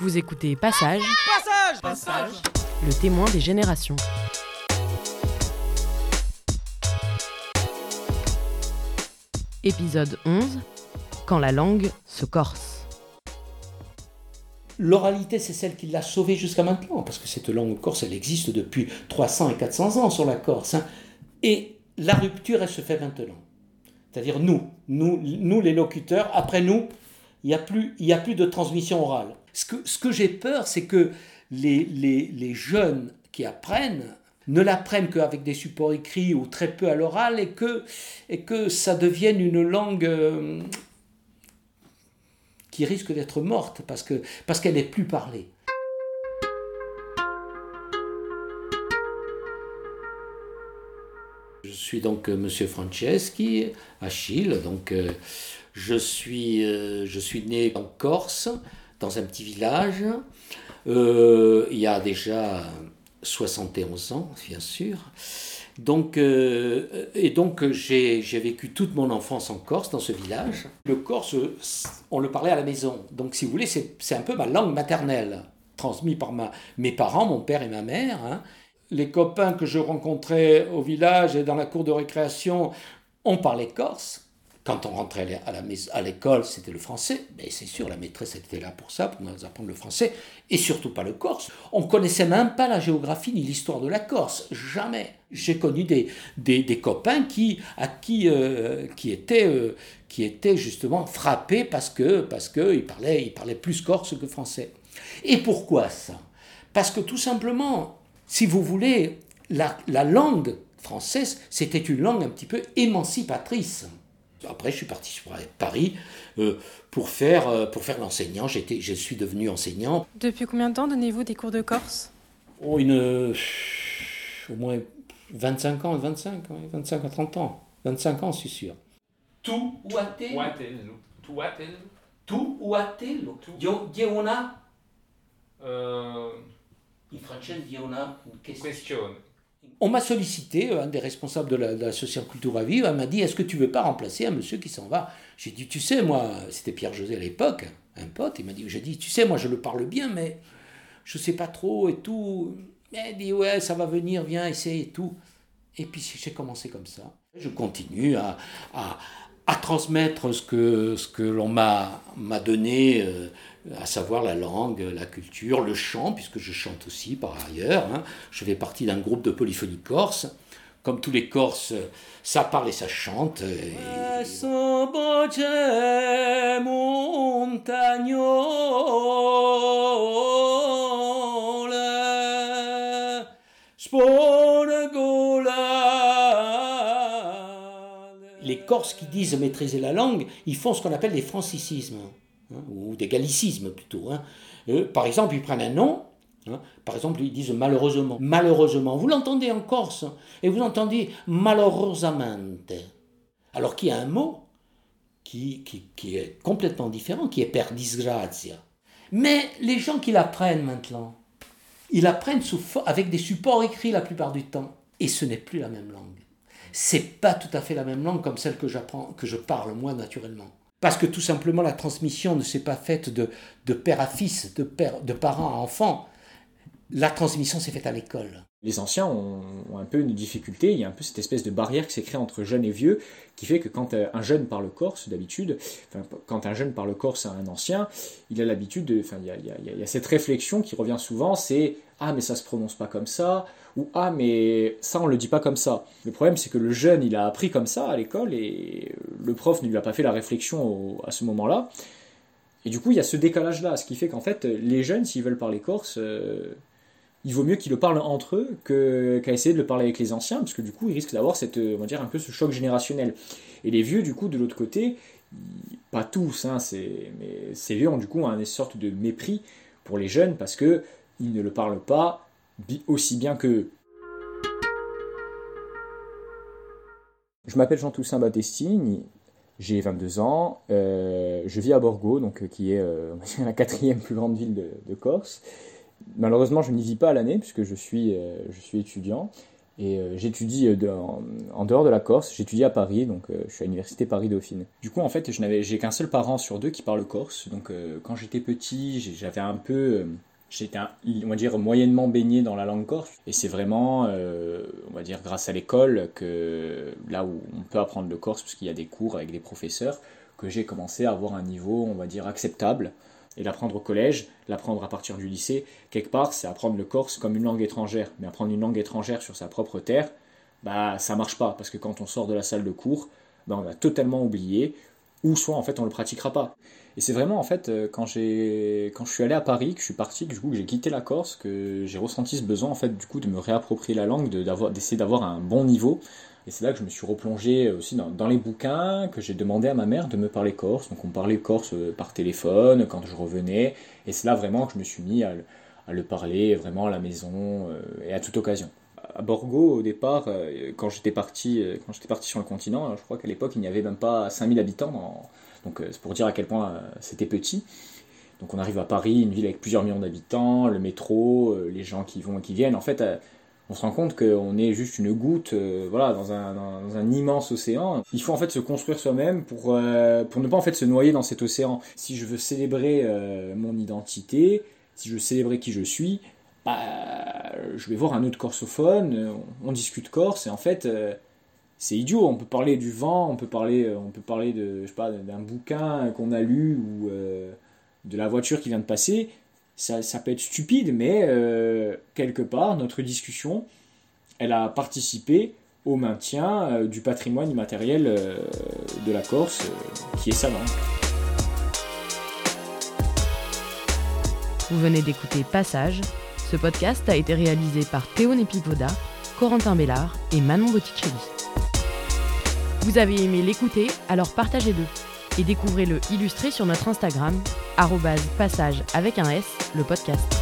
Vous écoutez Passage, Passage Passage le témoin des générations. Épisode 11 Quand la langue se corse. L'oralité, c'est celle qui l'a sauvée jusqu'à maintenant, parce que cette langue corse, elle existe depuis 300 et 400 ans sur la Corse. hein. Et la rupture, elle se fait maintenant. C'est-à-dire nous, nous, nous les locuteurs, après nous, il n'y a, plus- il y a plus de transmission orale. Ce que, j'ai peur, c'est que les, jeunes qui apprennent ne l'apprennent qu'avec des supports écrits ou très peu à l'oral et que, ça devienne une langue euh, qui risque d'être morte parce que parce qu'elle n'est plus parlée. Je suis donc euh, Monsieur Franceschi, Achille. Donc, euh, je suis, je suis né en Corse, dans un petit village. Euh, il y a déjà 71 ans, bien sûr. Donc, euh, et donc j'ai vécu toute mon enfance en Corse, dans ce village. Le corse, on le parlait à la maison. Donc, si vous voulez, c'est un peu ma langue maternelle, transmise par mes parents, mon père et ma mère. hein. Les copains que je rencontrais au village et dans la cour de récréation, on parlait corse. Quand on rentrait à l'école, c'était le français. Mais c'est sûr, la maîtresse était là pour ça, pour nous apprendre le français, et surtout pas le corse. On connaissait même pas la géographie ni l'histoire de la Corse, jamais. J'ai connu des, des, copains qui, à qui, euh, qui, étaient, euh, qui étaient justement frappés parce que parce que parlaient, ils parlaient plus corse que français. Et pourquoi ça? Parce que tout simplement, si vous voulez, la, la langue française, c'était une langue un petit peu émancipatrice. Après, je suis parti sur Paris euh, pour faire, euh, pour faire l'enseignant. J'étais, je suis devenu enseignant. Depuis combien de temps donnez-vous des cours de Corse? Oh, une, euh, au moins 25 ans, 25, ouais, 25 à 30 ans. 25 ans, c'est sûr. Tu ou Uatello. Tu ou francese, dio una question. On m'a sollicité, un des responsables de la- l'association Cultura Viva m'a dit Est-ce que tu veux pas remplacer un monsieur qui s'en va? J'ai dit Tu sais, moi, c'était Pierre José à l'époque, un pote, il m'a dit J'ai dit Tu sais, moi, je le parle bien, mais je sais pas trop et tout. Il dit Ouais, ça va venir, viens, essaye et tout. Et puis j'ai commencé comme ça. Je continue à, à transmettre ce que, ce que l'on m'a donné, euh, à savoir la langue, la culture, le chant, puisque je chante aussi par ailleurs. hein. Je fais partie d'un groupe de polyphonie corse. Comme tous les Corses, ça parle et ça chante. et- Les Corses qui disent maîtriser la langue, ils font ce qu'on appelle des francicismes, hein, ou des gallicismes plutôt. hein. Euh, par exemple, ils prennent un nom, hein, par exemple, ils disent malheureusement. Malheureusement, vous l'entendez en Corse, et vous entendez malorosamente. Alors qu'il y a un mot qui, qui, est complètement différent, qui est per disgrazia. Mais les gens qui l'apprennent maintenant, ils l'apprennent avec des supports écrits la plupart du temps. Et ce n'est plus la même langue. C'est pas tout à fait la même langue comme celle que j'apprends, que je parle moi naturellement. Parce que tout simplement la transmission ne s'est pas faite de, de père à fils, de, père, de parent à enfant. La transmission s'est faite à l'école. Les anciens ont, un peu une difficulté, il y a un peu cette espèce de barrière qui s'est créée entre jeunes et vieux, qui fait que quand euh, un jeune parle corse, d'habitude, quand un jeune parle corse à un ancien, il a l'habitude de. Enfin, il y a cette réflexion qui revient souvent c'est Ah, mais ça se prononce pas comme ça, ou Ah, mais ça, on le dit pas comme ça. Le problème, c'est que le jeune, il a appris comme ça à l'école, et le prof ne lui a pas fait la réflexion à ce moment-là. Et du coup, il y a ce décalage-là, ce qui fait qu'en fait, les jeunes, s'ils veulent parler corse, euh, il vaut mieux qu'ils le parlent entre eux que- qu'à essayer de le parler avec les anciens, parce que du coup, ils risquent d'avoir cette, euh, on va dire, un peu ce choc générationnel. Et les vieux, du coup, de l'autre côté, pas tous, hein, c'est- mais ces vieux ont du coup une sorte de mépris pour les jeunes parce que ils ne le parlent pas aussi bien qu'eux. Je m'appelle Jean-Toussaint Battestini, j'ai 22 ans, euh, je vis à Borgo, donc, euh, qui est euh, la quatrième plus grande ville de, Corse. Malheureusement, je n'y vis pas à l'année puisque je suis, je suis étudiant. Et j'étudie en, en dehors de la Corse, j'étudie à Paris, donc je suis à l'université Paris-Dauphine. Du coup, en fait, je n'avais, j'ai qu'un seul parent sur deux qui parle corse. Donc, quand j'étais petit, j'avais un peu, j'étais, on moyennement baigné dans la langue corse. Et c'est vraiment, euh, on va dire, grâce à l'école que là où on peut apprendre le corse, parce qu'il y a des cours avec des professeurs, que j'ai commencé à avoir un niveau, on va dire, acceptable. Et l'apprendre au collège, l'apprendre à partir du lycée, quelque part, c'est apprendre le corse comme une langue étrangère. Mais apprendre une langue étrangère sur sa propre terre, bah ça marche pas, parce que quand on sort de la salle de cours, bah, on va totalement oublier, ou soit en fait on le pratiquera pas. Et c'est vraiment en fait euh, quand j'ai quand je suis allé à Paris, que je suis parti, que du j'ai quitté la Corse, que j'ai ressenti ce besoin en fait du coup de me réapproprier la langue, d'essayer d'avoir un bon niveau. Et c'est là que je me suis replongé aussi dans, les bouquins, que j'ai demandé à ma mère de me parler corse. Donc on parlait corse euh, par téléphone quand je revenais. Et c'est là vraiment que je me suis mis à, le- parler vraiment à la maison euh, et à toute occasion. À Borgo, au départ, euh, quand j'étais parti, euh, quand j'étais parti sur le continent, euh, je crois qu'à l'époque il n'y avait même pas 5000 habitants. Donc c'est pour dire à quel point c'était petit. Donc on arrive à Paris, une ville avec plusieurs millions d'habitants, le métro, les gens qui vont et qui viennent. En fait, on se rend compte qu'on est juste une goutte voilà, dans, un, dans- un immense océan. Il faut en fait se construire soi-même pour, pour ne pas en fait se noyer dans cet océan. Si je veux célébrer mon identité, si je veux célébrer qui je suis, bah, je vais voir un autre corsophone, on, discute corse et en fait euh, c'est idiot. On peut parler du vent, on peut parler, euh, on peut parler de, je sais pas, d'un bouquin qu'on a lu ou euh, de la voiture qui vient de passer. Ça, ça peut être stupide, mais quelque part, notre discussion, elle a participé au maintien du patrimoine immatériel de la Corse, qui est sa langue. Vous venez d'écouter Passage. Ce podcast a été réalisé par Théo Nepivoda, Corentin Bellard et Manon Botticelli. Vous avez aimé l'écouter, alors partagez-le et découvrez-le illustré sur notre Instagram, passage avec un S, le podcast.